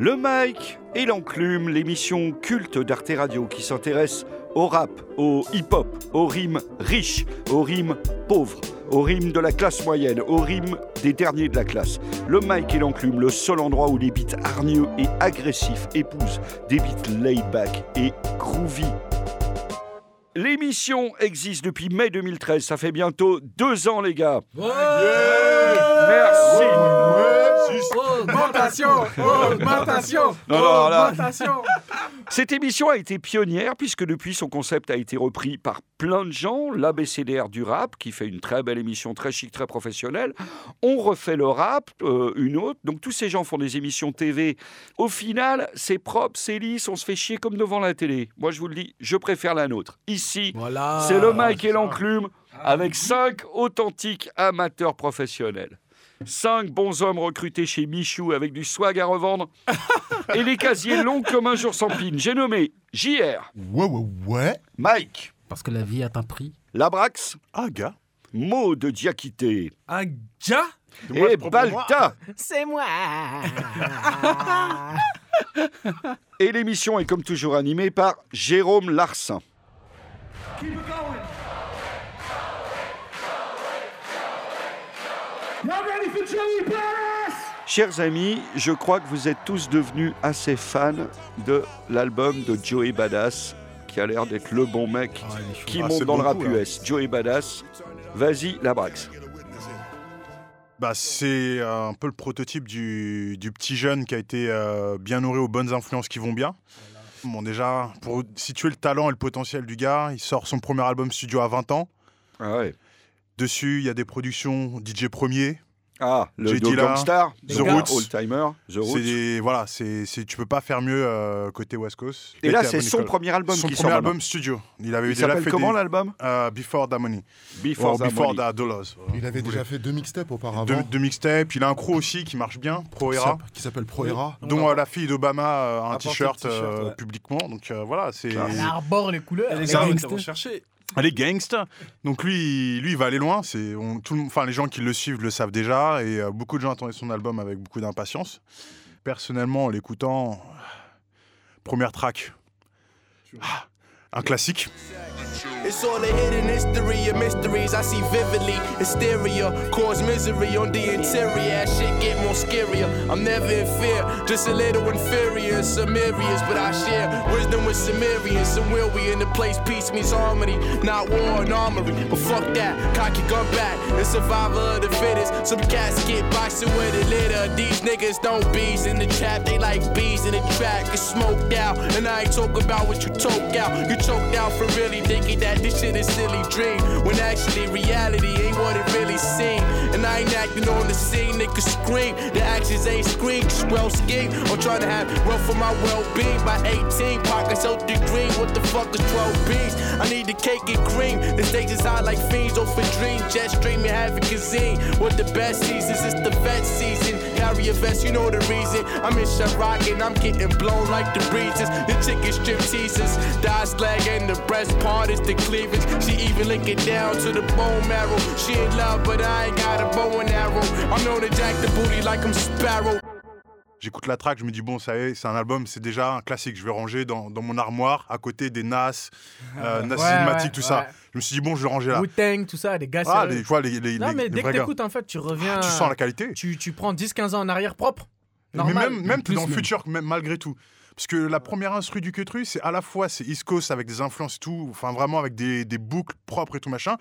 Le Mike et l'Enclume, l'émission culte d'Arte Radio qui s'intéresse au rap, au hip-hop, aux rimes riches, aux rimes pauvres, aux rimes de la classe moyenne, aux rimes des derniers de la classe. Le Mike et l'Enclume, le seul endroit où les beats hargneux et agressifs épousent des beats laid-back et groovy. L'émission existe depuis mai 2013, ça fait bientôt deux ans les gars. Merci. Augmentation Cette émission a été pionnière puisque depuis son concept a été repris par plein de gens. L'ABCDR du rap, qui fait une très belle émission, très chic, très professionnelle. On refait le rap, euh, une autre. Donc tous ces gens font des émissions TV. Au final, c'est propre, c'est lisse, on se fait chier comme devant la télé. Moi, je vous le dis, je préfère la nôtre. Ici, Voilà c'est le Mike et l'enclume avec cinq authentiques amateurs professionnels. Cinq bons hommes recrutés chez Michou avec du swag à revendre et les casiers longs comme un jour sans pine. J'ai nommé JR, Ouais, ouais, ouais. Mike, Parce que la vie a un prix. Labrax, Ah, gars. Mo de Diakité Un gars et Balta. C'est moi Et l'émission est comme toujours animée par Jérôme Larsin. Chers amis, je crois que vous êtes tous devenus assez fans de l'album de Joey Badass, qui a l'air d'être le bon mec qui Ah, monte dans le rap coup, là. US. Joey Badass, vas-y, Labrax. Bah, c'est un peu le prototype du, du petit jeune qui a été euh, bien nourri aux bonnes influences qui vont bien. Bon, déjà, pour situer le talent et le potentiel du gars, il sort son premier album studio à 20 ans. Ah ouais. Dessus, il y a des productions DJ Premier. Ah, le Gangstar, The The Roots. Old Timer, The Roots. des- voilà, c'est, c'est- tu peux pas faire mieux euh, côté West Coast. Et là, c'est son premier album Son qui premier sort album maintenant. studio. Il avait Il déjà s'appelle fait comment l'album euh, Before the Money. Before, the Before the Dollars. Il avait déjà fait deux mixtapes auparavant. deux, deux mixtapes. Il a un crew aussi qui marche bien, Pro qui Era. s'appelle- qui s'appelle Pro Era. dont euh, la fille d'Obama a un t-shirt euh, ouais. publiquement. Donc euh, voilà, c'est. Elle arbore les couleurs. Les C'est gars, les gangsters. Donc lui, lui, il va aller loin. C'est enfin les gens qui le suivent le savent déjà et euh, beaucoup de gens attendaient son album avec beaucoup d'impatience. Personnellement, en l'écoutant, première track, Ah, un classique. It's all a hidden history of mysteries I see vividly. Hysteria cause misery on the interior. Shit get more scarier. I'm never in fear, just a little inferior areas. But I share wisdom with Sumerians. Somewhere we in the place peace means harmony, not war and armory. But fuck that, cock your gun back. The survivor of the fittest. Some cats get boxing with a litter. These niggas don't bees in the trap, they like bees in the trap. Get smoked out, and I ain't talking about what you toke out. You choked out for really thinking that this shit is silly dream. When actually reality ain't what it really seemed. And I ain't acting on the scene, scream. The actions ain't scream, well schemed. I'm trying to have wealth for my well being. By 18, pockets out the green. What the fuck is 12 beans? I need the cake and cream. The stage is high like fiends over dream. Jet streaming, having cuisine. What the best seasons It's the vet season. Carry a vest, you know the reason. I'm in Chirac and I'm getting blown like the breezes. The chicken strip teasers. Dodge leg and the breast part is the cleavage. She even lick it down to the bone marrow. She in love, but I ain't got a bow and arrow. I'm known to jack the booty like I'm Sparrow. J'écoute la track, je me dis bon, ça y est, c'est un album, c'est déjà un classique. Je vais ranger dans, dans mon armoire à côté des Nas, euh, Nas Ouais, Cinematic, ouais, tout ça. Je me suis dit bon, je vais ranger là. Wu-Tang, tout ça, des gars Ah, les, vois, les, les, Non, les- mais les dès que t'écoutes, en fait, tu reviens. tu sens la qualité. Tu, tu prends 10-15 ans en arrière propre. Mais même, même Plus dans le futur, même malgré tout. Parce que la première instru du Quetru, c'est à la fois c'est East Coast avec des influences et tout, enfin vraiment avec des, des boucles propres et tout machin,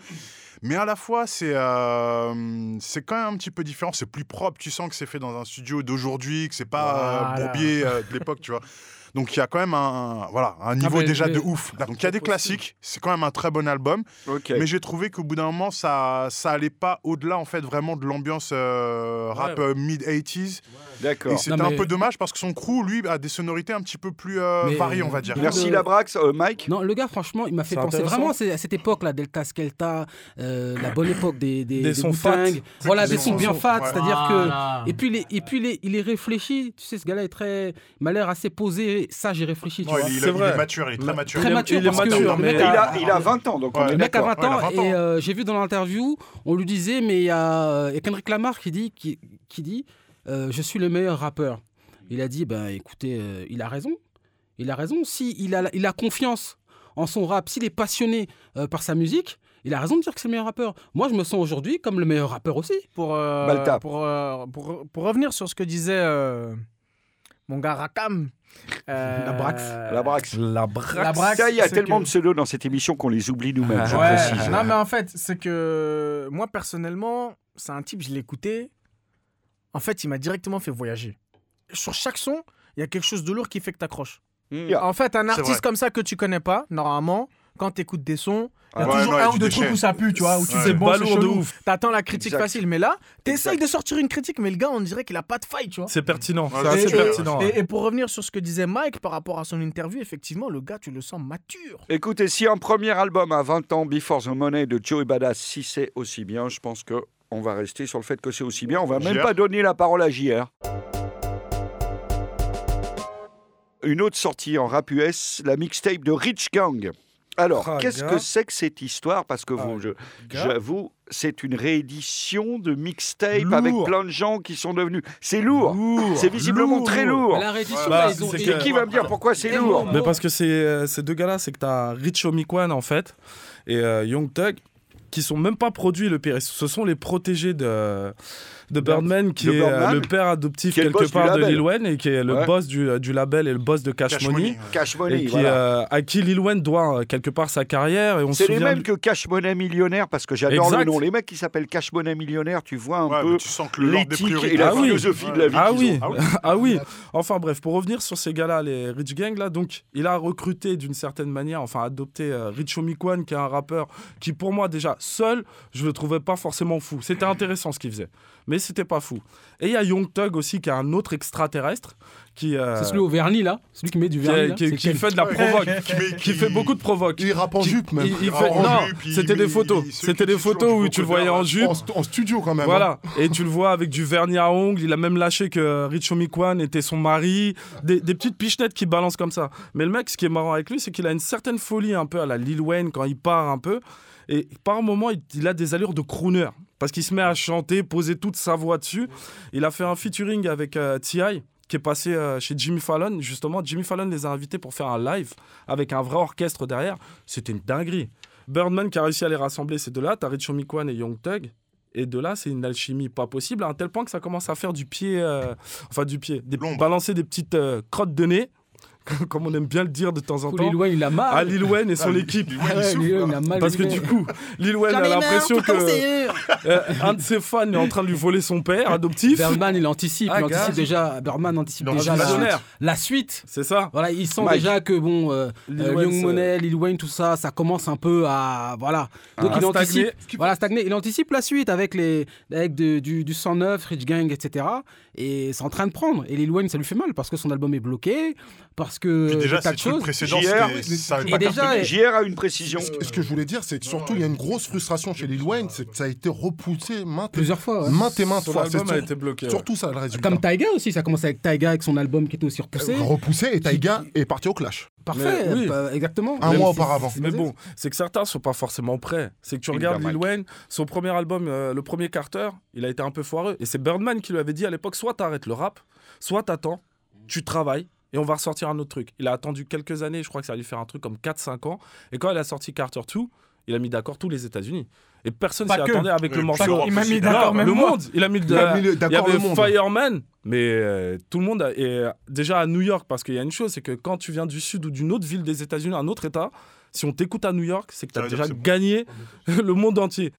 mais à la fois c'est euh, c'est quand même un petit peu différent, c'est plus propre, tu sens que c'est fait dans un studio d'aujourd'hui, que c'est pas euh. Bourbier euh, de l'époque, tu vois. Donc il y a quand même un, voilà, un niveau mais- déjà mais- de ouf. Donc il y a des classiques, c'est quand même un très bon album, mais j'ai trouvé qu'au bout d'un moment ça ça allait pas au-delà en fait vraiment de l'ambiance euh, rap Ouais. euh, mid 80s. D'accord. Et c'était un mais- peu dommage parce que son crew, lui, a des sonorités un petit peu plus euh, variées, on va dire. Merci de- Labrax. Euh, Mike Non, le gars, franchement, il m'a fait penser vraiment à cette époque-là, Delta Skelta, euh, la bonne époque des, des, Des sons fat. Wu-Tang. Voilà, Des des sons sons- bien fat, ouais. c'est-à-dire que. Et puis, il est, et puis il, est, il est réfléchi, tu sais, ce gars-là est très. Il m'a l'air assez posé, sage et réfléchi, tu Ouais, vois. il, est, il mature, il est très mature. Très Il est- mature, il est mais- il a- il a 20 ans, donc on est Le mec a d'accord. 20 ans Ouais, il a 20 et euh, j'ai vu dans l'interview, on lui disait, mais il y a, il y a Kendrick Lamar qui dit, qui, qui dit euh, Je suis le meilleur rappeur. Il a dit, ben écoutez, euh, il a raison. Il a raison. Si il a, il a confiance en son rap, s'il est passionné euh, par sa musique, il a raison de dire que c'est le meilleur rappeur. Moi, je me sens aujourd'hui comme le meilleur rappeur aussi. Pour, euh, Balta. pour, euh, pour, pour revenir sur ce que disait euh, mon gars Rakam. euh, La Brax. La Brax. La braque. La Brax, Ça, il y a tellement que- de pseudos dans cette émission qu'on les oublie nous-mêmes, je Ouais, précise. non, mais en fait, c'est que moi, personnellement, c'est un type, je l'ai écouté. En fait, il m'a directement fait voyager. Sur chaque son, il y a quelque chose de lourd qui fait que t'accroches. Mm. En fait, un artiste comme ça que tu connais pas, normalement, quand t'écoutes des sons, il y a Ouais, toujours non, un ou deux trucs où ça pue, tu vois, où tu Ouais. fais bon, c'est de chelou. ouf. T'attends la critique Exact. facile, mais là, t'essayes de sortir une critique, mais le gars, on dirait qu'il a pas de faille, tu vois. C'est pertinent. C'est assez sûr. pertinent. Et, et pour revenir sur ce que disait Mike par rapport à son interview, effectivement, le gars, tu le sens mature. Écoutez, si un premier album à 20 ans, Before the Money de Joey Badass, si c'est aussi bien, je pense que on va rester sur le fait que c'est aussi bien. On va même JR. pas donner la parole à JR. Une autre sortie en rap US, la mixtape de Rich Gang. Alors, Ah, qu'est-ce que c'est que cette histoire? Parce que Ah, vous, je- gars. j'avoue, c'est une réédition de mixtape Lourd. avec plein de gens qui sont devenus. C'est lourd. Lourd, C'est visiblement lourd. très lourd. La réédition, bah, ils ont. c'est Et que- qui va me dire pourquoi c'est lourd? Mais parce que c'est euh, ces deux gars-là, c'est que t'as Rich Omikwan en fait et euh, Young Thug qui sont même pas produits le pire. Ce sont les protégés de, de Birdman qui De est euh, Birdman, le père adoptif qui boss quelque part de label. Lil Wayne et qui est le Ouais. boss du, du label et le boss de Cash, Cash Money. Money. Cash Money, Et qui, voilà. euh, à qui Lil Wayne doit euh, quelque part sa carrière et on se C'est les souvient mêmes que Cash Money Millionnaire, parce que j'adore Exact. le nom. Les mecs qui s'appellent Cash Money Millionnaire, tu vois un Ouais, peu l'éthique et la Ah oui. philosophie de la vie Ah oui. ont. ah oui. Enfin bref, pour revenir sur ces gars-là, les Rich Gang là, donc il a recruté d'une certaine manière, enfin adopté euh, Rich Omikwan qui est un rappeur qui pour moi déjà seul, je le trouvais pas forcément fou. C'était intéressant ce qu'il faisait, mais c'était pas fou. Et il y a Young Thug aussi qui est un autre extraterrestre qui euh, C'est celui au vernis, là Celui qui met du qui, vernis. là qui- C'est qui fait de la provoque, Qui met- qui qui- fait beaucoup de provoque. Il rappe en jupe même. il- il fait- en non, c'était des photos. C'était des photos où tu le voyais en crocodile, jupe. En, st- en studio quand même. hein. Voilà, et tu le vois avec du vernis à ongles, il a même lâché que Rich Omikwan était son mari, des, des petites pichenettes qui balancent comme ça. Mais le mec, ce qui est marrant avec lui, c'est qu'il a une certaine folie un peu à la Lil Wayne quand il part un peu, et par moment, il, il a des allures de crooner, parce qu'il se met à chanter, poser toute sa voix dessus. Il a fait un featuring avec euh, T.I., qui est passé euh, chez Jimmy Fallon, justement. Jimmy Fallon les a invités pour faire un live avec un vrai orchestre derrière. C'était une dinguerie. Birdman qui a réussi à les rassembler, ces deux-là. T'as Rich Omikwan et Young Thug. Et de là, c'est une alchimie pas possible, à un tel point que ça commence à faire du pied, euh, enfin du pied, des, balancer des petites euh, crottes de nez, comme on aime bien le dire de temps en temps, Lil Wayne, il a mal. à Lil Wayne et son Ah, équipe. Lil Wayne, Ah il ouais, souffre, Lil Wayne, il a mal. Parce que du coup, Lil Wayne a l'impression que euh, un de ses fans est en train de lui voler son père adoptif. Birdman, il anticipe. Ah, il anticipe gars. déjà. Birdman anticipe Il déjà la, suite. C'est ça. Voilà, ils sentent Mike. déjà que bon, euh, Lil euh, Wayne, Young Money, Lil Wayne, tout ça, ça commence un peu à voilà. Donc il anticipe, stagner. voilà, stagner. Il anticipe la suite avec les, avec de- du, du 109, Rich Gang, etc. Et c'est en train de prendre. Et Lil Wayne, ça lui fait mal parce que son album est bloqué, parce que Puis déjà, des tas ces de trucs choses. c'était- ça et déjà. JR a une précision. Ce que- ce que je voulais dire, c'est que surtout, il y a une grosse frustration chez Lil Wayne, c'est que ça a été repoussé maintes, Plusieurs fois. ouais. maintes et maintes Son fois. C'est album a été bloqué. ouais. surtout ça le résultat. Comme Taiga aussi, ça commence avec Taiga avec son album qui était aussi repoussé. Euh, repoussé et Taiga est parti au clash. Parfait, Mais oui. euh, exactement. Un mois auparavant. c'est- Mais c'est- bon, c'est que certains sont pas forcément prêts. C'est que tu regardes Lil. Wayne, son premier album, euh, le premier Carter, il a été un peu foireux. Et c'est Birdman qui lui avait dit à l'époque soit t'arrêtes le rap, soit t'attends, tu travailles et on va ressortir un autre truc. Il a attendu quelques années, je crois que ça a dû faire un truc comme 4-5 ans. Et quand il a sorti Carter 2, il a mis d'accord tous les États-Unis. Et personne s'y attendait avec le pas morceau. Il m'a mis d'accord même le monde, il a mis d'accord avait le monde. Fireman, mais euh, tout le monde a- et euh, déjà à New York parce qu'il y a une chose, c'est que quand tu viens du sud ou d'une autre ville des États-Unis, un autre État, si on t'écoute à New York, c'est que tu as déjà gagné le monde entier.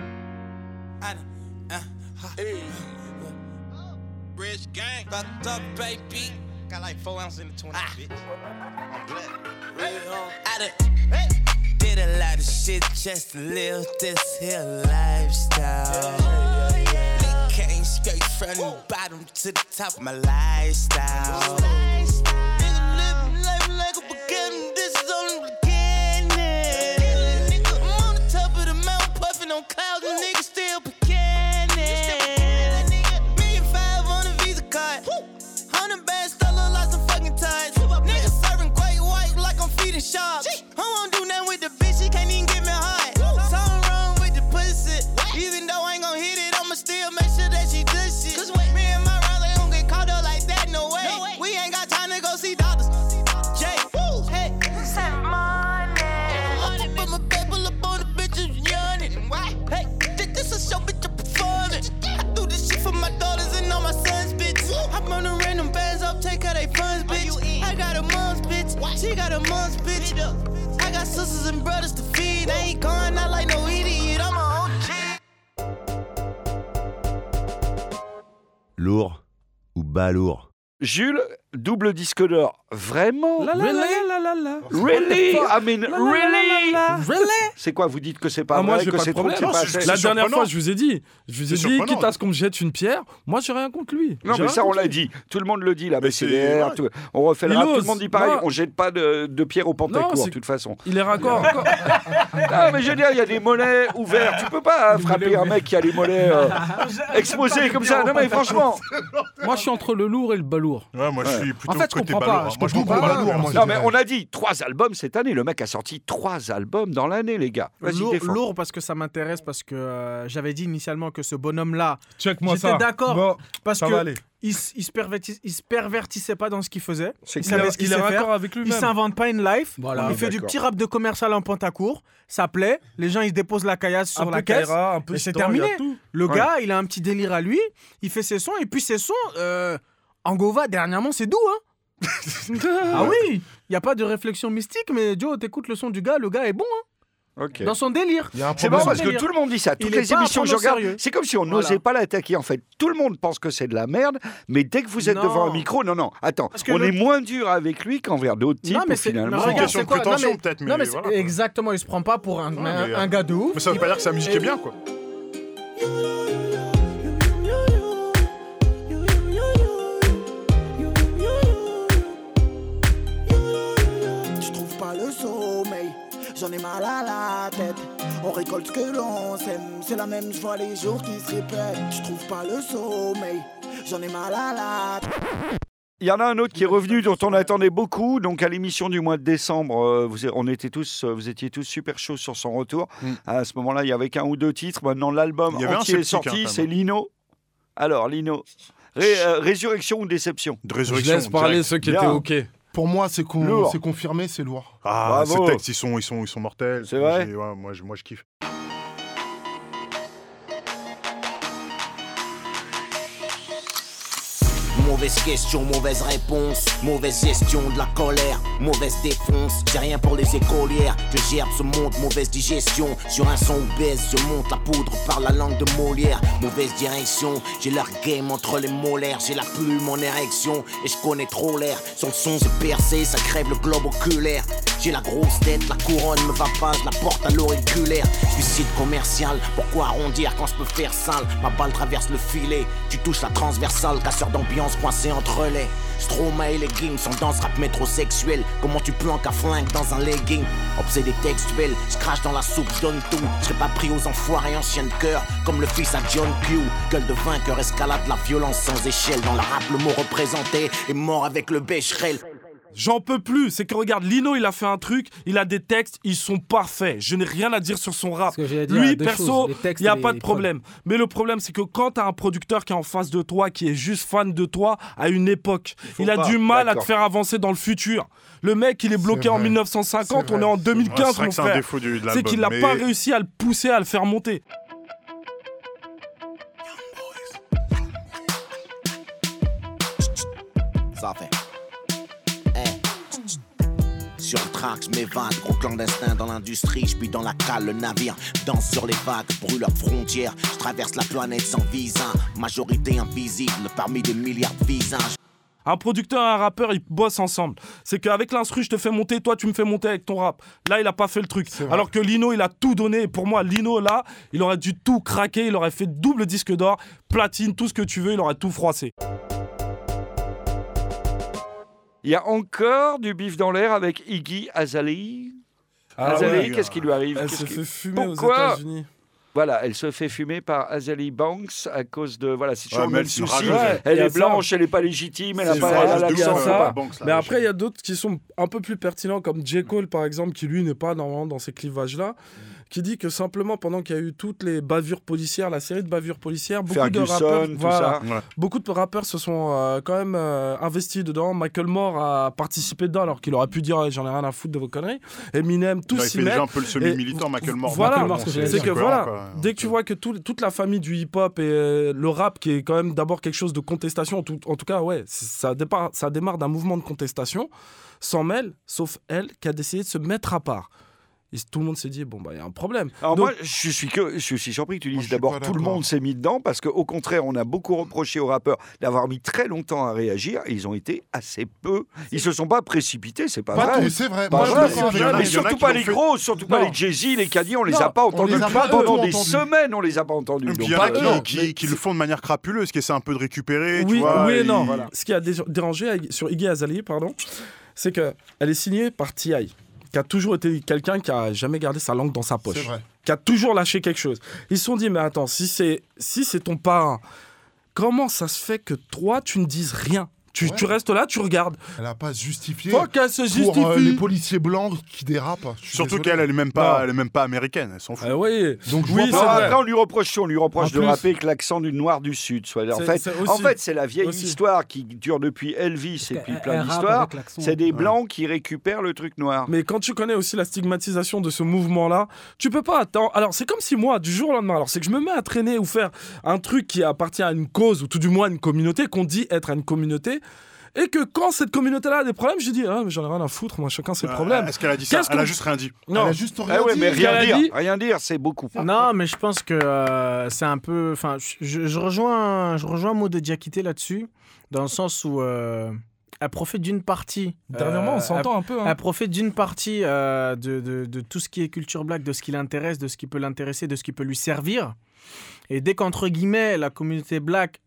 Rich gang, fucked up, baby. Got like four ounces in the 20, ah. bitch. I'm black. I done did a lot of shit just to live this here lifestyle. Nigga came straight from the bottom to the top of my lifestyle. Jules, double disque d'or. Vraiment? La la la. Really? I mean, really? Really? C'est quoi Vous dites que c'est pas Ah, moi, vrai, que c'est trop, que problème. c'est pas assez La dernière fois, je vous ai dit, je vous ai dit, surprenant. quitte à ce qu'on me jette une pierre, moi, j'ai rien contre lui. Non, mais ça, on l'a dit. Tout le monde le dit, la Mais c'est- BCDR. tout- On refait le rap. Tout le monde dit pareil. On jette pas de, de pierre au Panthécourt, Non, de c'est- toute façon. Il est raccord. Ah, mais je veux dire, il y a des mollets ouverts. Tu peux pas frapper un mec qui a les mollets euh, exposés comme ça. Non, mais franchement. Moi, je suis entre le lourd et le balourd. Ouais, moi, je suis plutôt En fait, côté comprends pas, Moi, je comprends pas. Non, mais on a dit trois albums cette année. Le mec a sorti trois albums dans l'année, les gars. Vas-y, Lourd, lourd parce que ça m'intéresse, parce que euh, j'avais dit initialement que ce bonhomme-là, Check-moi J'étais ça. d'accord. Bon, parce ça que va aller. il, il se pervertis- il se pervertissait pas dans ce qu'il faisait. C'est Il savait ce qu'il faire. avec Il s'invente pas une life. Voilà. il fait du petit rap de commercial en Pentacourt. Ça plaît. Les gens, ils déposent la caillasse sur un la peu caisse. Kaira, un peu et c'est terminé. tout. Le Ouais. gars, il a un petit délire à lui. Il fait ses sons. Et puis ses sons, euh, Angova, dernièrement, c'est doux. Hein ah oui Il n'y a pas de réflexion mystique, mais Joe, t'écoutes le son du gars, le gars est bon hein, dans son délire. C'est marrant parce que tout le monde dit ça. Toutes les émissions que je regarde, c'est comme si on Voilà. n'osait pas l'attaquer. En fait, tout le monde pense que c'est de la merde, mais dès que vous êtes Non. devant un micro, non, non, attends, Parce que on le- est moins dur avec lui qu'envers d'autres types. non, mais c'est finalement. mais C'est une question de prétention, peut-être, mais Non, mais c'est- voilà, quoi. exactement, il se prend pas pour un, Non, un- mais, un euh, gars de ouf. Mais ça veut pas dire que sa musique est bien, quoi. J'en ai mal à la tête. On récolte ce que l'on sème, c'est la même, je vois les jours qui se répètent. Je trouve pas le sommeil, j'en ai mal à la tête. Il y en a un autre qui est revenu dont on attendait beaucoup. Donc à l'émission du mois de décembre, euh, vous, on était tous, euh, vous étiez tous super chauds sur son retour. Mm. À ce moment-là, il y avait qu'un ou deux titres. Maintenant, l'album entier est hein, sorti. quand c'est. Lino. Alors, Lino, Ré- euh, résurrection ou déception? De Je laisse parler direct. ceux qui Bien. étaient OK. Pour moi, c'est con- confirmé, c'est lourd. Ah, Bravo. ces textes, ils sont, ils sont, ils sont mortels. C'est vrai ouais, moi, je, moi, je kiffe. Mauvaise question, mauvaise réponse, mauvaise gestion de la colère, mauvaise défonce. J'ai rien pour les écolières, je gerbe ce monde, mauvaise digestion. Sur un son obèse, je monte la poudre par la langue de Molière. Mauvaise direction, j'ai leur game entre les molaires, j'ai la plume en érection et je connais trop l'air. Sur le son, c'est percé, ça crève le globe oculaire. J'ai la grosse tête, la couronne me va pas, je la porte à l'auriculaire. Suicide commercial, pourquoi arrondir quand je peux faire sale? Ma balle traverse le filet, tu touches la transversale, casseur d'ambiance coincé entre les. Stromae et les games sont dans ce rap métrosexuel. Comment tu planques à flingue dans un legging? Obsédé textuel, je crache dans la soupe, je donne tout. Je pas pris aux enfoirés anciens de cœur, comme le fils à John Q. Gueule de vainqueur, escalade la violence sans échelle. Dans la rap, le mot représenté est mort avec le bécherel. J'en peux plus. C'est que regarde, Lino, il a fait un truc, il a des textes, ils sont parfaits. Je n'ai rien à dire sur son rap. Lui, perso, il n'y a pas de problème. Mais le problème, c'est que quand t'as un producteur qui est en face de toi, qui est juste fan de toi, à une époque, faut il a pas, du mal à te faire avancer dans le futur. Le mec, il est bloqué en vrai. 1950, C'est on est en Ouais, 2015, c'est vrai mon frère. C'est qu'il n'a pas réussi à le pousser, à le faire monter. Ça fait. Track, je m'évade, gros clandestin dans l'industrie, je puis dans la cale, le navire danse sur les vagues, brûle leurs frontières, je traverse la planète sans visa, majorité invisible parmi des milliards de visages. Un producteur et un rappeur, ils bossent ensemble. C'est qu'avec l'instru, je te fais monter, toi, tu me fais monter avec ton rap. Là, il a pas fait le truc. Alors que Lino, il a tout donné. Et pour moi, Lino, là, il aurait dû tout craquer. Il aurait fait double disque d'or, platine, tout ce que tu veux. Il aurait tout froissé. Il y a encore du bif dans l'air avec Iggy Azalea. Ah Azalea, ouais. qu'est-ce qui lui arrive Elle se qui- fait fumer Pourquoi aux États-Unis. Voilà, elle se fait fumer par Azalea Banks à cause de. Voilà, c'est toujours Ouais, même souci. rageuse, elle. Est ça. blanche, elle n'est pas légitime, elle n'a pas l'accent. ouf, ça. faut pas. Banks, là, Mais ouais, après, il y a d'autres qui sont un peu plus pertinents, comme J. Cole, par exemple, qui lui n'est pas normalement dans ces clivages-là, qui dit que simplement pendant qu'il y a eu toutes les bavures policières, la série de bavures policières, beaucoup de rappeurs, tout voilà, ça. Ouais. beaucoup de rappeurs se sont euh, quand même euh, investis dedans. Michael Moore a participé dedans alors qu'il aurait pu dire eh, j'en ai rien à foutre de vos conneries. Eminem, tous s'y mettent. un peu le semi-militant, Michael Moore. Voilà, c'est que voilà, quoi. dès que tu vois que tout- toute la famille du hip-hop et euh, le rap, qui est quand même d'abord quelque chose de contestation, en tout, en tout cas, ouais, ça démarre, ça démarre d'un mouvement de contestation, s'en mêle, sauf elle qui a décidé de se mettre à part. Et tout le monde s'est dit, bon, bah, il y a un problème. Alors Donc- moi, je suis, que, je suis surpris que tu dises d'abord tout le monde s'est mis dedans parce qu'au contraire, on a beaucoup reproché aux rappeurs d'avoir mis très longtemps à réagir et ils ont été assez peu. Ils se sont pas précipités, c'est pas, Pas vrai. c'est. Pas Moi, je mais surtout pas les fait. gros, surtout pas les Jay-Z, les Kanye, on les Non, a pas entendus les a pas pendant des semaines, on les a pas entendus. Il y en a pas qui, eux. qui- qui le font de manière crapuleuse, qui essaient un peu de récupérer. tu Oui, vois, oui et et non. Ce qui a dé- dérangé sur Iggy Azalea, pardon, c'est qu'elle est signée par T.I., qui a toujours été quelqu'un qui a jamais gardé sa langue dans sa poche, vrai. qui a toujours lâché quelque chose. Ils se sont dit, mais attends, si c'est si c'est ton parrain, comment ça se fait que toi, tu ne dises rien? Tu, Ouais. tu restes là, tu regardes. Elle a pas justifié Faut qu'elle se pour euh, justifie. les policiers blancs qui dérapent. Surtout qu'elle, elle est même pas, Non. elle est même pas américaine, elle s'en fout. Ah oui, Donc je Oui, vois c'est Non, pas. vrai. après, on lui reproche, on lui reproche En de plus. rapper avec l'accent du noir du Sud. Soit. En fait, c'est en fait, c'est la vieille aussi. histoire qui dure depuis Elvis et puis Elle- plein elle d'histoires. C'est des blancs qui récupèrent le truc noir. Mais quand tu connais aussi la stigmatisation de ce mouvement-là, tu peux pas attendre. Alors, c'est comme si moi, du jour au lendemain, alors c'est que je me mets à traîner ou faire un truc qui appartient à une cause, ou tout du moins à une communauté, qu'on dit être à une communauté, et que quand cette communauté-là a des problèmes, je dis, ah, mais j'en ai rien à foutre, moi, chacun ses Euh, problèmes. Est-ce qu'elle a dit ça? Elle a juste rien dit. Elle Non, a juste Eh rien ouais, dit. mais rien dire, dit- rien dire, c'est beaucoup. Non, mais je pense que euh, c'est un peu. Enfin, je, je rejoins, je rejoins mot de Diakité là-dessus, dans le sens où euh, elle profite d'une partie. dernièrement, euh, on s'entend un peu. hein. Elle profite d'une partie euh, de, de- de tout ce qui est culture black, de ce qui l'intéresse, de ce qui peut l'intéresser, de ce qui peut lui servir. Et dès qu'entre guillemets, la communauté black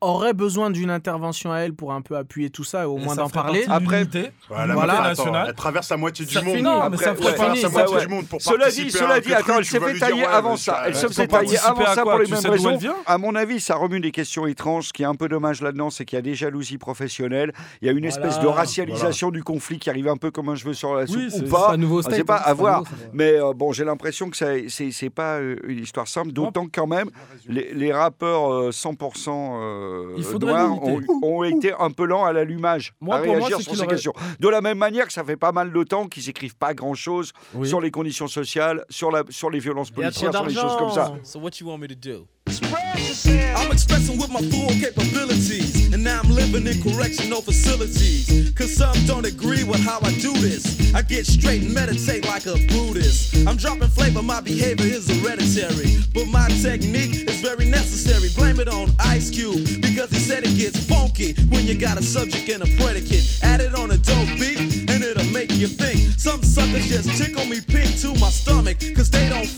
aurait besoin d'une intervention à elle pour un peu appuyer tout ça, et au Et moins d'en parler. Après- l'unité. Voilà, Voilà. attends, National. elle traverse la moitié du Ça monde. mais Après, ça ouais, ferait Elle traverse partie la ça, moitié ouais. du monde pour Cela dit, cela dit, truc, attends, elle s'est fait tailler avant ça. Elle ça- se fait tailler avant ça pour les mêmes raisons. À mon avis, ça remue des questions étranges. Ce qui est un peu dommage là-dedans, c'est qu'il y a des jalousies professionnelles. Il y a une espèce de racialisation du conflit qui arrive un peu comme un cheveu sur la soupe Oui, ou c'est- pas. C'est pas hein, à voir. Mais euh, bon, j'ai l'impression que c'est pas euh, une histoire simple, d'autant que quand même, les, rappeurs euh, 100% euh, Il faudrait noirs ont, été un peu lents à l'allumage, à moi, réagir sur ces aurait- questions. De la même manière que ça fait pas mal de temps qu'ils écrivent pas grand-chose Oui. sur les conditions sociales, sur, la, sur les violences policières, sur les choses comme ça. d'argent. So what you want me to do? I'm expressing with my full capabilities, and now I'm living in correctional facilities. Cause some don't agree with how I do this. I get straight and meditate like a Buddhist. I'm dropping flavor, my behavior is hereditary. But my technique is very necessary. Blame it on Ice Cube, because he said it gets funky when you got a subject and a predicate. Add it on a dope beat, and it'll make you think. Some suckers just tickle me pink to my stomach, cause they don't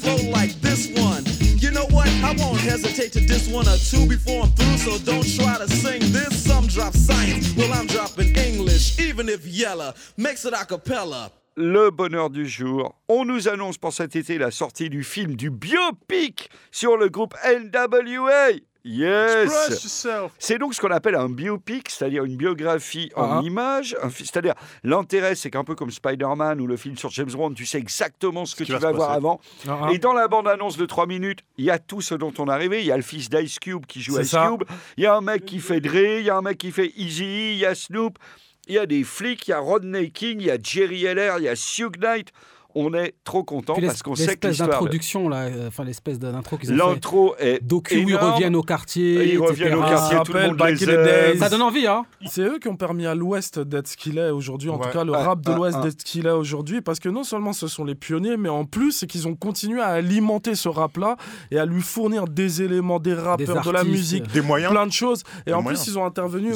hesitate to diss one or two before I'm through, so don't try to sing this. Some drop science, well, I'm dropping English, even if Yella makes it a cappella. Le bonheur du jour. On nous annonce pour cet été la sortie du film du biopic sur le groupe NWA. Yes. C'est donc ce qu'on appelle un biopic, c'est-à-dire une biographie en Ah. images. un fi- C'est-à-dire, l'intérêt, c'est qu'un peu comme Spider-Man ou le film sur James Bond, tu sais exactement ce que tu va vas voir avant. Ah, ah. Et dans la bande-annonce de 3 minutes, il y a tout ce dont on est arrivé. Il y a le fils d'Ice Cube qui joue Ice ça. Cube. Il y a un mec qui fait Dre, il y a un mec qui fait Easy, il y a Snoop, il y a des flics, il y a Rodney King, il y a Jerry Heller, il y a Suge Knight. On est trop content parce qu'on sait que l'espèce l'histoire... d'introduction, là, euh, enfin l'espèce d'intro qu'ils ont fait. L'intro est Docu, ils reviennent au quartier. Ils reviennent au quartier, Ça tout le monde les aime. Ça donne envie, hein C'est eux qui ont permis à l'Ouest d'être ce qu'il est aujourd'hui, en tout cas le rap de ouais, l'Ouest ouais. d'être ce qu'il est aujourd'hui, parce que non seulement ce sont les pionniers, mais en plus c'est qu'ils ont continué à alimenter ce rap-là et à lui fournir des éléments, des rappeurs, de la musique, Des moyens. plein de choses. Et en plus ils ont intervenu,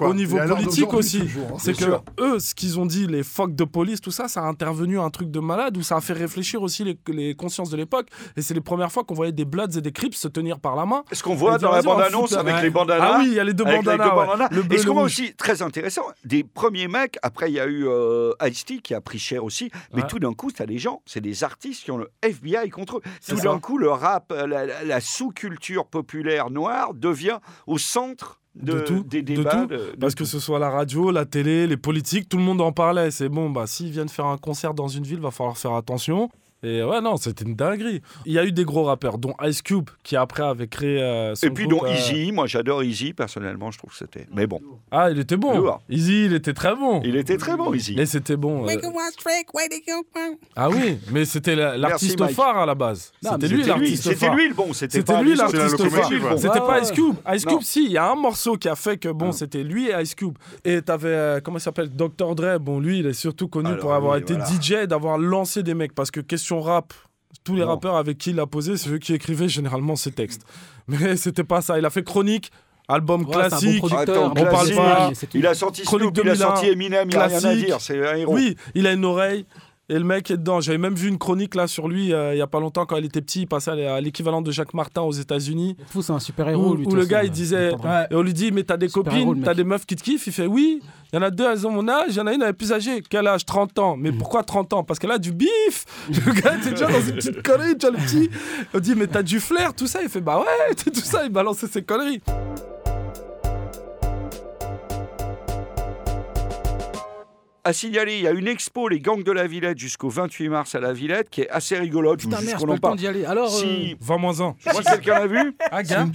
au niveau politique aussi. hein. C'est que eux, ce qu'ils ont dit, les fuck de police, tout ça, ça a intervenu un truc de malade où ça a fait réfléchir aussi les, les consciences de l'époque. Et c'est les premières fois qu'on voyait des Bloods et des Crips se tenir par la main. Ce qu'on voit dans la bande-annonce avec Ouais. les bandanas. Ah oui, il y a les deux bandanas. ouais. bandanas. Le Et ce qu'on voit aussi, très intéressant, des premiers mecs, après il y a eu euh, Ice-T qui a pris cher aussi, mais Ouais. tout d'un coup, tu as des gens, c'est des artistes qui ont le FBI contre eux. Tout d'un coup, le rap, la, la- la sous-culture populaire noire devient au centre de, De tout, des de débats. tout. de- de Parce que ce soit la radio, la télé, les politiques, tout le monde en parlait. C'est bon, bah s'ils viennent faire un concert dans une ville, va falloir faire attention. Et ouais, non, c'était une dinguerie. Il y a eu des gros rappeurs, dont Ice Cube, qui après avait créé euh, son Et puis, groupe, donc, euh, Easy, moi j'adore Easy, personnellement, je trouve que c'était. Mais bon, Ah, il était bon. Lourd. Easy, il était très bon. il était très bon, Easy. Mais c'était bon. euh. Ah oui, mais c'était la- l'artiste phare à la base. C'était lui c'était lui, l'artiste c'était phare. lui le bon, c'était C'était pas lui l'artiste phare. C'était pas. Ice Cube. Ice Non. Cube, si, il y a un morceau qui a fait que bon, c'était lui et Ice Cube. Et t'avais, euh, comment il s'appelle? Dr. Dre. Bon, lui, il est surtout connu Alors, pour avoir oui, été voilà. DJ et d'avoir lancé des mecs. Parce que question rap, tous les Non. rappeurs avec qui il a posé, c'est eux qui écrivaient généralement ses textes. Mais c'était pas ça. Il a fait Chronique, album Ouais, c'est un bon classique. Attends, parle pas. Il a sorti Chronique Snoop, il a 2001, sorti Eminem, il a rien à classique. dire, c'est un héros. Oui, il a une oreille. Et le mec est dedans. J'avais même vu une chronique là sur lui euh, il y a pas longtemps quand il était petit. Il passait à l'équivalent de Jacques Martin aux États-Unis. Fou, c'est un super-héros, Où, lui. où le gars il disait et on lui dit mais t'as des Super héros, copines t'as des meufs qui te kiffent? Il fait oui il y en a deux elles ont mon âge il y en a une elle est plus âgée. Quel âge? 30 ans. Mm. mais pourquoi 30 ans? Parce qu'elle a du bif. Le gars était déjà dans une petite connerie tu vois le petit. On dit mais t'as du flair tout ça. Il fait bah ouais tout ça il balançait ses conneries À signaler, il y a une expo, les gangs de la Villette, jusqu'au 28 mars à la Villette, qui est assez rigolote. Je vous Putain, merde, pas le temps d'y aller. Alors, Si, 20 moins 1 si quelqu'un l'a vu ah gars.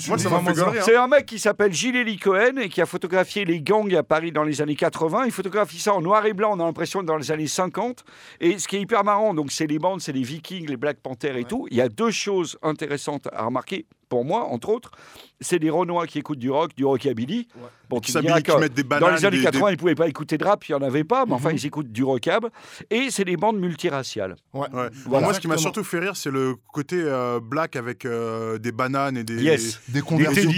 C'est un mec qui s'appelle Gilles Cohen et qui a photographié les gangs à Paris dans les années 80. Il photographie ça en noir et blanc, on a l'impression dans les années 50. Et ce qui est hyper marrant, donc c'est les bandes, c'est les Vikings, les Black Panthers et tout. Il y a deux choses intéressantes à remarquer, pour moi, entre autres. C'est des Renois qui écoutent du rock, du rockabilly. Bon, Qui qui mettent des Dans bananes. les années des- 80, des- ils ne pouvaient pas écouter de rap, il n'y en avait pas, mais enfin, ils écoutent du rockab. Et c'est des bandes multiraciales. Ouais. Voilà. Moi, ce qui m'a surtout fait rire, c'est le côté euh, black avec euh, des bananes et des. Yes. Des des ouais, conversions.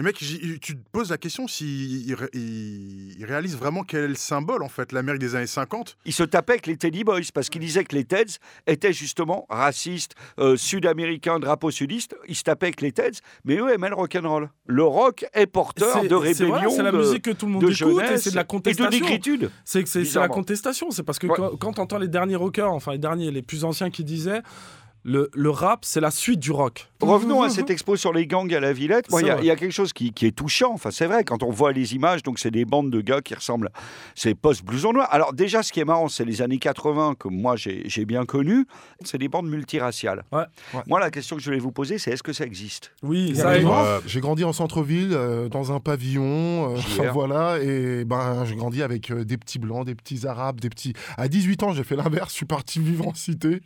Les mecs, tu te poses la question s'ils ils, ils- ils réalisent vraiment quel est le symbole, en fait, l'Amérique des années 50. Il se tapait avec les Teddy Boys parce qu'il disait que les Teds étaient justement racistes, euh, sud-américains, drapeau sudiste. Ils se tapaient avec les Teds, mais eux aimaient le rock'n'roll. Le rock est porteur C'est- de rébellion, c'est la de, musique que tout le monde de écoute et c'est de la et de contestation négritude. C'est la contestation. C'est parce que Ouais. quand, quand t'entends les derniers rockers, enfin les derniers, les plus anciens qui disaient le, le rap, c'est la suite du rock. Revenons à cette expo sur les gangs à la Villette. Il y a- y, quelque chose qui, qui est touchant. Enfin, c'est vrai, quand on voit les images, donc c'est des bandes de gars qui ressemblent. C'est post-blouson noir. Alors, déjà, ce qui est marrant, c'est les années 80 que moi j'ai bien connu. C'est des bandes multiraciales. Ouais. Moi, la question que je voulais vous poser, c'est est-ce que ça existe? Oui, ça. Euh, j'ai grandi en centre-ville, euh, dans un pavillon, euh, enfin, Hier. voilà, et ben j'ai grandi avec euh, des petits blancs, des petits arabes, des petits. À 18 ans, j'ai fait l'inverse, je suis parti vivre en cité,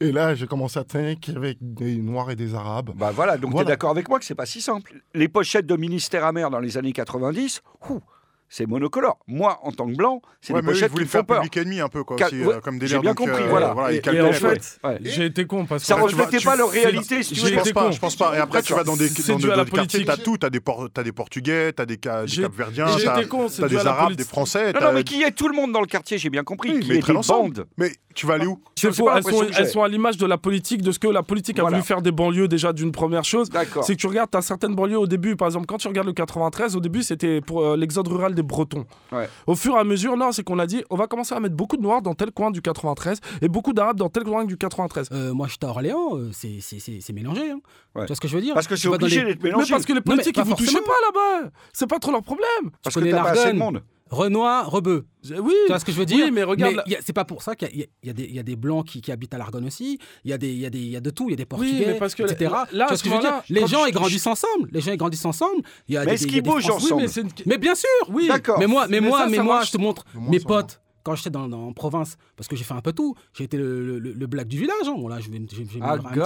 et là j'ai commencé avec des noirs et des arabes. Bah voilà, donc tu es Voilà. d'accord avec moi que c'est pas si simple. Les pochettes de ministère amer dans les années 90, ouh, c'est monocolore. Moi, en tant que blanc, c'est Ouais, des pochettes qui voulaient me font peur. public ennemi un peu, quoi, Cal- aussi, ouais, euh, comme j'ai bien donc, compris, euh, voilà. ils Et, et calculaient, en quoi. fait, Ouais. j'ai été con parce que Ça reflétait pas leur réalité, si tu J'ai veux. Je pense pas, je pense pas. Et après, tu vas dans des, dans la des quartiers, t'as tout. T'as des, t'as des Portugais, t'as des, des Capverdiens, t'as t'as des Arabes, des Français. Non, t'as- non, mais qui est tout le monde dans le quartier, j'ai bien compris. Oui, qui mais est très des ensemble. bandes. Mais tu vas aller où elles sont, à l'image de la politique, de ce que la politique a voulu faire des banlieues déjà d'une première chose. D'accord. C'est que tu regardes, tu as certaines banlieues au début, par exemple, quand tu regardes le 93, au début c'était pour l'exode rural des Bretons. Ouais. Au fur et à mesure, non, c'est qu'on a dit, on va commencer à mettre beaucoup de noirs dans tel coin du 93 et beaucoup d'arabes dans tel coin du 93. Euh, moi, j'étais à Orléans, euh, c'est- c'est c'est- c'est mélangé. Hein. Ouais. Tu vois ce que je veux dire? Parce que Tu c'est obligé les- d'être Mais mélangé. parce que les mais politiques, pas ils vous touchez forcément. pas là-bas. C'est pas trop leur problème. Parce tu que t'as pas assez de monde. Renoir, Rebeu. Oui. Tu vois ce que je veux dire Oui, mais regarde. C'est pas pour ça qu'il y, a- y y des- il y a des blancs qui, qui habitent à l'Argonne aussi. Il y, a des- il y, a des- il y a de tout. Il y a des Portugais, mais parce que etc. là- ce ce que je veux dire? Les gens, je- ils grandissent ensemble. Les gens, ils grandissent ensemble. Il y a Mais des- Français- Oui, ensemble mais c'est une- Mais bien sûr Oui. D'accord. Mais moi, mais Mais moi, ça, mais ça moi, marche. je te montre Moi, mes potes. Quand j'étais dans, dans- en province, parce que j'ai fait un peu tout, j'ai été le, le, le black du village. hein. Bon, là, je vais, je vais- je vais me Ah, un petit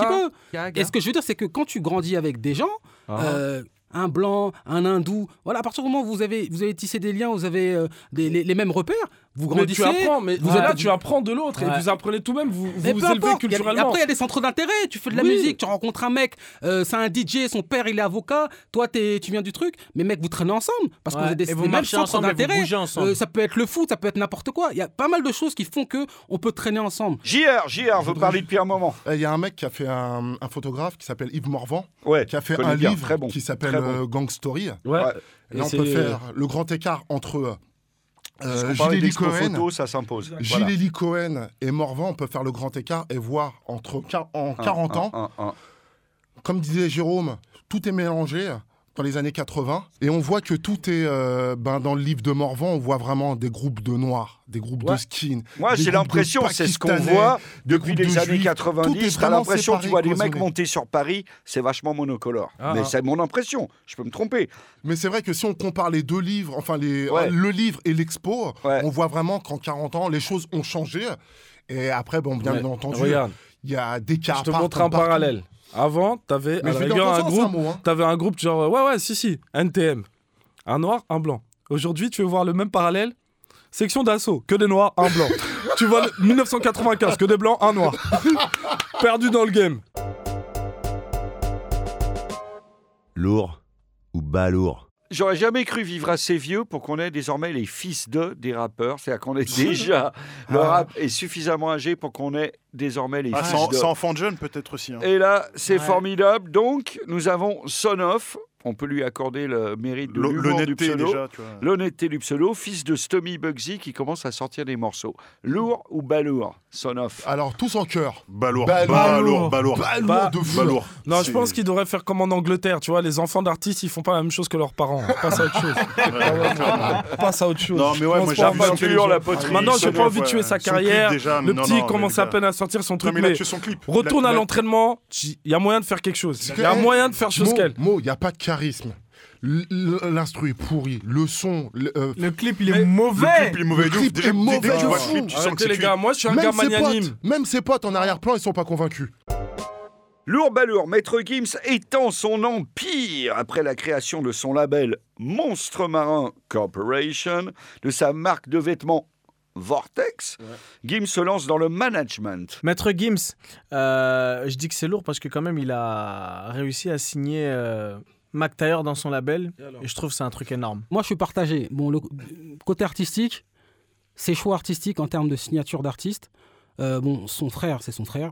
peu. Et ce que je veux dire, c'est que quand tu grandis avec des gens, Ah. euh, un blanc, un hindou, voilà, à partir du moment où vous avez, vous avez tissé des liens, vous avez euh, les mêmes repères, vous Mais grandissez. tu apprends, mais vous vous là, êtes- tu apprends de l'autre et Ouais. vous apprenez tout même, vous vous, mais vous peu élevez importe, il y a- culturellement. après, il y a des centres d'intérêt. Tu fais de la Oui. musique, tu rencontres un mec, euh, c'est un DJ, son père, il est avocat, toi, tu viens du truc, mais mec, vous traînez ensemble parce que Ouais, vous avez des, vous mêmes centres vous d'intérêt. Euh, ça peut être le foot, ça peut être n'importe quoi. Il y a pas mal de choses qui font que on peut traîner ensemble. JR, JR veut parler depuis un moment. Euh, Il y a un mec qui a fait un, un photographe qui s'appelle Yves Morvan, Ouais, qui a fait un livre très bon, qui s'appelle bon. euh, Gang Story. Ouais. Ouais. Là, on peut faire le grand écart entre euh, d'expo Cohen, ça s'impose. Et Morvan. On peut faire le grand écart et voir entre en 40 ans, Un, un, un. comme disait Jérôme, tout est mélangé. Dans les années 80, et on voit que tout est euh, ben, dans le livre de Morvan, on voit vraiment des groupes de noirs, des groupes Ouais. de skin. Moi, j'ai l'impression, c'est ce qu'on voit depuis les de années Juifs. Tout est 90. T'as l'impression, tu vois des mecs monter sur Paris, c'est vachement monocolore. Ah, Mais ah. c'est mon impression, je peux me tromper. Mais c'est vrai que si on compare les deux livres, enfin les, Ouais. euh, le livre et l'expo, Ouais. on voit vraiment qu'en 40 ans, les choses ont changé. Et après, bon, bien Ouais. entendu, il y a des cas je te montre un partout. parallèle. Avant, t'avais à la rigueur un sens, groupe, hein. t'avais un groupe genre ouais ouais si si NTM, un noir, un blanc. Aujourd'hui, tu veux voir le même parallèle? Section d'assaut, que des noirs, un blanc. tu vois le- 1995, que des blancs, un noir. Perdu dans le game. Lourd ou balourd J'aurais jamais cru vivre assez vieux pour qu'on ait désormais les fils de des rappeurs. C'est-à-dire qu'on est déjà. Le Ah. rap est suffisamment âgé pour qu'on ait désormais les Ah, fils sans, de. sans enfant de jeune, peut-être aussi. hein. Et là, c'est Ouais. formidable. Donc, nous avons Son of. On peut lui accorder le mérite de L'honnêteté. L'honnêteté du pseudo, fils de Stommy Bugsy qui commence à sortir des morceaux. Lourd ou balourd Son of. Alors, tous en cœur. Balourd, Balourd. balourd, balourd. Balourd de fou. Balourd. Non, je pense qu'ils devraient faire comme en Angleterre, tu vois, les enfants d'artistes, ils font pas la même chose que leurs parents. hein. Passe à autre chose. Passe à autre chose. Non, mais ouais, moi, bien les la poterie, Maintenant, j'ai pas envie de tuer sa carrière. le petit commence à peine à sortir son truc, mais il a mais tué son clip. retourne à l'entraînement. Il y a moyen de faire quelque chose. Il y a moyen eh, de faire chose qu'elle. Mo, il n'y a pas de charisme. L'instru est pourri. Le son. le- euh, Le clip, il Mais est Le mauvais. clip, il est mauvais. Le clip est mauvais dès tu de vois le fou. clip, tu sens que les gars, moi je suis un gars même, ses magnanime. potes, même ses potes en arrière-plan, ils sont pas convaincus. Lourd balourd, Maître Gims étend son empire après la création de son label Monstre Marin Corporation, de sa marque de vêtements Vortex. Gims se lance dans le management. Maître Gims, euh, je dis que c'est lourd parce que quand même il a réussi à signer euh, Mac Taylor dans son label et je trouve que c'est un truc énorme. Moi, je suis partagé. Bon, le côté artistique, ses choix artistiques en termes de signature d'artiste. euh, bon, son frère, c'est son frère.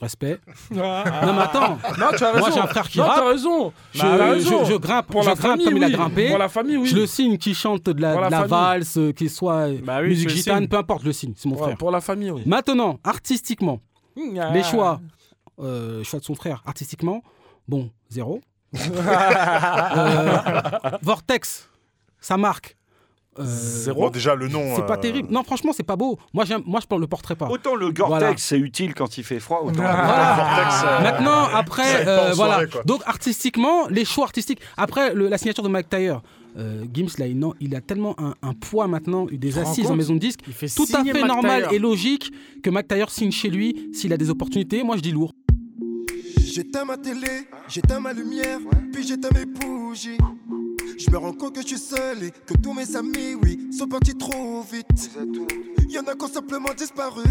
Respect. Non, mais attends. Non, tu as raison. Moi, j'ai un frère qui non, rappe. t'as raison. Je, Bah, raison. je- je grimpe, Pour je la grimpe famille, comme il a grimpé. Pour la famille, oui. Je le signe qui chante de la, Pour la de la famille. valse, qu'il soit Bah oui, musique gitane, signe. peu importe, je le signe. C'est mon Ouais, frère. Pour la famille, oui. Maintenant, artistiquement, Ah. les choix, euh, choix de son frère, artistiquement, bon, zéro. Euh, Vortex, sa marque. euh, Zéro. Bon, déjà, le nom. c'est pas euh, terrible. Non, franchement, c'est pas beau. Moi, j'aime, moi, je ne le porterai pas. Autant le Gore-Tex, Voilà. c'est utile quand il fait froid, autant Voilà. le Vortex, euh, Maintenant, ça après, euh, voilà. soirée. Donc, artistiquement, les choix artistiques. Après, le- la signature de Mike Tyler. euh, Gims, là, il, non, il a tellement un, un poids maintenant, des assises en maison de disque. Il fait Tout à fait Mac normal Taylor. et logique que Mike Tyler signe chez lui s'il a des opportunités. Moi, je dis lourd. J'éteins ma télé, j'éteins ma lumière, puis j'éteins mes bougies. Je me rends compte que je suis seul et que tous mes amis, oui, sont partis trop vite. Y en a qui ont simplement disparu,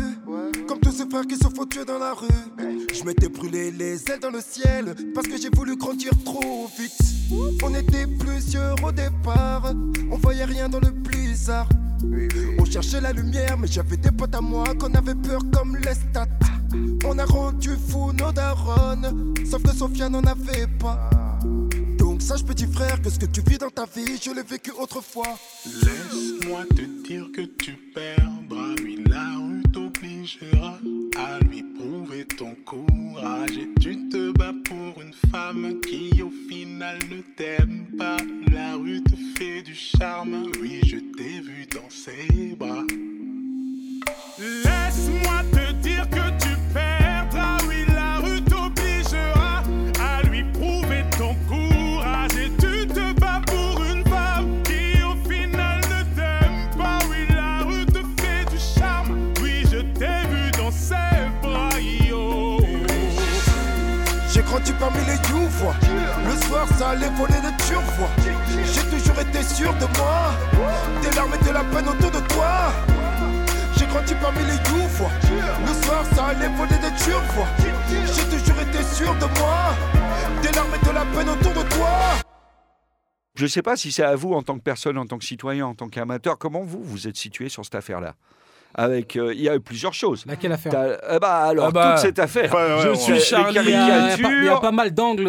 comme tous ces frères qui se font tuer dans la rue. Je m'étais brûlé les ailes dans le ciel parce que j'ai voulu grandir trop vite. On était plusieurs au départ, on voyait rien dans le blizzard. On cherchait la lumière, mais j'avais des potes à moi qu'on avait peur comme les stats. On a rendu fou nos darons, sauf que Sophia n'en avait pas. Donc sache petit frère que ce que tu vis dans ta vie, je l'ai vécu autrefois. Laisse-moi te dire que tu perdras, oui, la rue t'obligera à lui ton courage. Et tu te bats pour une femme qui au final ne t'aime pas. La rue te fait du charme, oui, je t'ai vu dans ses bras. Parmi les youvois. Le soir, ça allait voler de turvois. J'ai toujours été sûr de moi. Des larmes et de la peine autour de toi. J'ai grandi parmi les youvois. Le soir, ça allait voler de turvois. J'ai toujours été sûr de moi. Des larmes et de la peine autour de toi. Je sais pas si c'est à vous, en tant que personne, en tant que citoyen, en tant qu'amateur, comment vous vous êtes situé sur cette affaire-là? Avec, euh, il y a eu plusieurs choses. Laquelle affaire T'as- eh bah, alors, Ah bah, toute cette affaire. Ouais, Je ouais. suis Charlie. Il y, a, il y a pas- il y a caricatures. pas mal d'angles.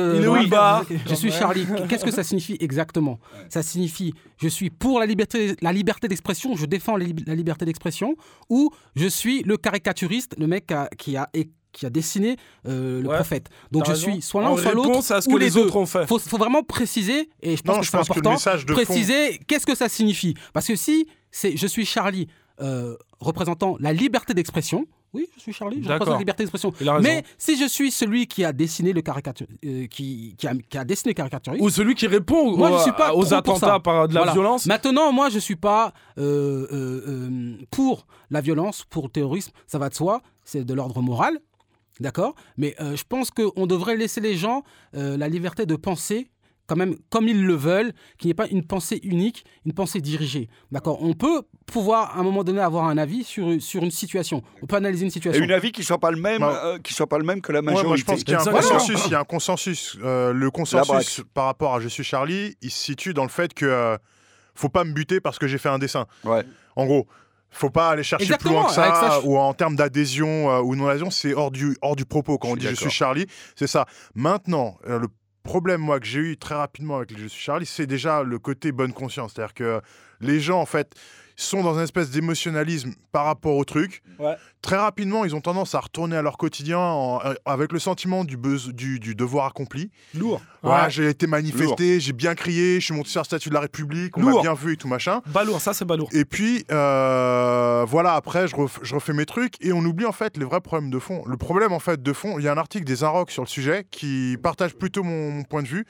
Je suis Charlie. Qu'est-ce que ça signifie exactement? Ça signifie je suis pour la liberté, la liberté d'expression, je défends la lib- la liberté d'expression, ou je suis le caricaturiste, le mec qui a, qui a é- qui a dessiné euh, le Ouais, prophète. Donc je raison. suis soit l'un En soit l'autre réponse à ce ou que les, les deux. autres ont fait. Faut, faut vraiment préciser et je pense Non, que c'est pense que le important. message de fond- préciser qu'est-ce que ça signifie. Parce que si c'est je suis Charlie euh, représentant la liberté d'expression. Oui, je suis Charlie, je représente la liberté d'expression. Mais si je suis celui qui a dessiné le caricature, euh, qui, qui, a, qui a dessiné le caricaturiste, Ou celui qui répond moi, aux, je suis pas aux trop pour attentats par de la Voilà. violence. Maintenant, moi, je suis pas euh, pour la violence, pour le terrorisme. Ça va de soi. C'est de l'ordre moral, d'accord? Mais je pense qu'on devrait laisser les gens la liberté de penser. Quand même, comme ils le veulent, qu'il n'y ait pas une pensée unique, une pensée dirigée. D'accord On peut pouvoir, à un moment donné, avoir un avis sur, sur une situation. On peut analyser une Et situation. une avis qui soit pas le même, Ouais. euh, qui soit pas le même que la Ouais, majorité. moi, je pense qu'il y a un consensus. Il y a un consensus. Euh, le consensus par rapport à Je suis Charlie, il se situe dans le fait que euh, faut pas me buter parce que j'ai fait un dessin. Ouais. En gros, faut pas aller chercher Exactement, plus loin que ça, ça, je- ou en termes d'adhésion euh, ou non adhésion, c'est hors du hors du propos. Quand Je on dit Je suis. Charlie, c'est ça. Maintenant, euh, le problème moi que j'ai eu très rapidement avec le Je suis Charlie, c'est déjà le côté bonne conscience, c'est-à-dire que les gens en fait sont dans une espèce d'émotionnalisme par rapport au truc. Ouais. Très rapidement, ils ont tendance à retourner à leur quotidien en- euh, avec le sentiment du, beso- du, du devoir accompli. Lourd. Ouais. j'ai été manifesté, j'ai bien crié, je suis monté sur la statue de la République, on Lourd. m'a bien vu et tout machin. Balourd, ça c'est balourd. Et puis, euh, voilà, après, je, ref- je refais mes trucs et on oublie en fait les vrais problèmes de fond. Le problème en fait de fond, il y a un article des Inrocks sur le sujet qui partage plutôt mon, mon point de vue,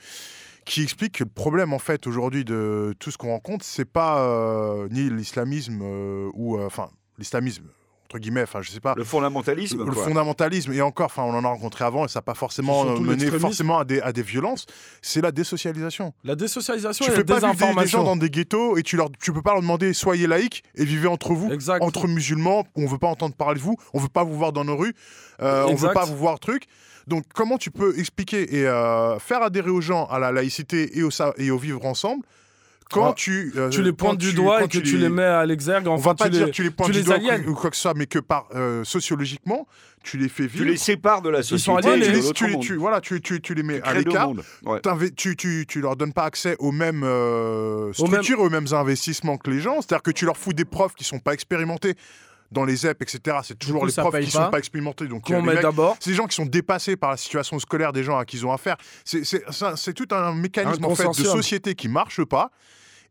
qui explique que le problème en fait aujourd'hui de tout ce qu'on rencontre, c'est pas euh, ni l'islamisme euh, ou euh, enfin l'islamisme entre guillemets, enfin je sais pas. Le fondamentalisme. Le quoi. fondamentalisme, et encore, enfin, on en a rencontré avant, et ça n'a pas forcément euh, mené forcément à des, à des violences, c'est la désocialisation. La désocialisation Tu et la fais pas vivre des, des gens dans des ghettos et tu leur, tu peux pas leur demander soyez laïcs et vivez entre vous, Exact. entre musulmans. On veut pas entendre parler de vous, on veut pas vous voir dans nos rues, euh, on veut pas vous voir truc. Donc comment tu peux expliquer et euh, faire adhérer aux gens à la laïcité et au, et au vivre ensemble quand tu euh, Tu les pointes du tu- doigt quand et que tu les mets à l'exergue. on Enfin, va pas tu dire les, que tu les pointes tu du doigt ou quoi que ce soit, mais que par euh, sociologiquement, tu les fais Tu vivre. les sépares de la société. tu, de les, tu, tu- voilà, tu, tu, tu les mets Tu à l'écart. Ouais. Tu, tu, tu leur donnes pas accès aux mêmes euh, Aux mêmes- structures, aux mêmes investissements que les gens. C'est-à-dire que tu leur fous des profs qui sont pas expérimentés dans les ZEP, etc. C'est toujours coup, les profs qui pas. sont pas expérimentés. Donc Qu'on euh, met d'abord. c'est des gens qui sont dépassés par la situation scolaire des gens à qui ils ont affaire. C'est- tout un mécanisme Un en fait de société qui marche pas.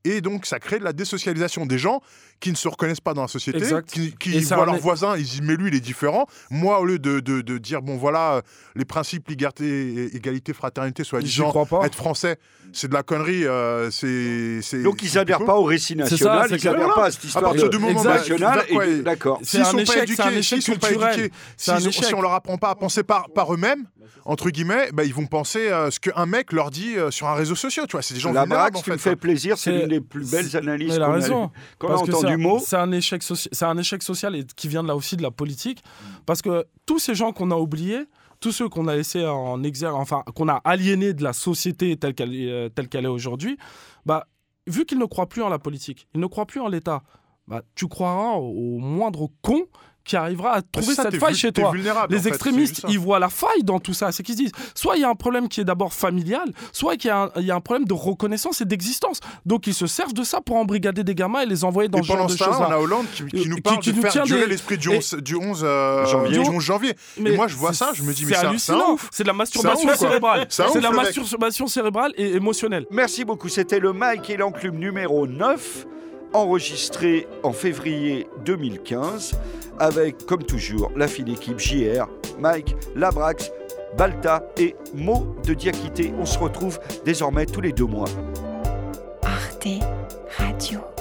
Et donc, ça crée de la désocialisation des gens qui ne se reconnaissent pas dans la société, Exact. qui, qui ça voient en leurs est- voisins, ils disent mais lui il est différent. Moi, au lieu de, de- de dire bon voilà, euh, les principes liberté, égalité, fraternité, crois pas. être français, c'est de la connerie. euh, c'est Donc ils c'est adhèrent plutôt- pas au récit ça, national, c'est ils clair. adhèrent pas à cette À histoire partir de du moment Exact. national. D'accord. S'ils sont pas c'est un éduqués, échec sont pas éduqués, C'est un échec. si on leur apprend pas à penser par, par eux-mêmes, entre guillemets, bah, ils vont penser euh, ce qu'un mec leur dit euh, sur un réseau social. Tu vois, c'est des gens La en tu me fait. fais plaisir, c'est l'une des plus belles analyses qu'on a, qu'on a Parce c'est- un échec un échec social et qui vient de là aussi de la politique, parce que tous ces gens qu'on a oubliés, tous ceux qu'on a laissés en exergue, enfin qu'on a aliénés de la société telle qu'elle est, euh, est aujourd'hui, bah vu qu'ils ne croient plus en la politique, ils ne croient plus en l'État, bah tu croiras au, au moindre con qui arrivera à trouver ça, cette faille chez toi. Les extrémistes, ils voient la faille dans tout ça. C'est qu'ils se disent, soit il y a un problème qui est d'abord familial, soit qu'il y, a un- il y a un problème de reconnaissance et d'existence. Donc ils se servent de ça pour embrigader des gamins et les envoyer dans Et ce genre de temps, on a Hollande qui, qui nous Qui- parle qui de nous faire durer des- l'esprit du et- 11, du 11, euh, Janvier. du 11 janvier. Et Mais moi, je vois ça, je me dis, mais c'est hallucinant. c'est de la masturbation ouf, cérébrale. C'est de la masturbation cérébrale et émotionnelle. Merci beaucoup. C'était le Mike et l'enclume numéro 9, enregistré en février 2015, avec, comme toujours, la fine équipe JR, Mike, Labrax, Balta et Mo de Diakité. On se retrouve désormais tous les deux mois. Arte Radio.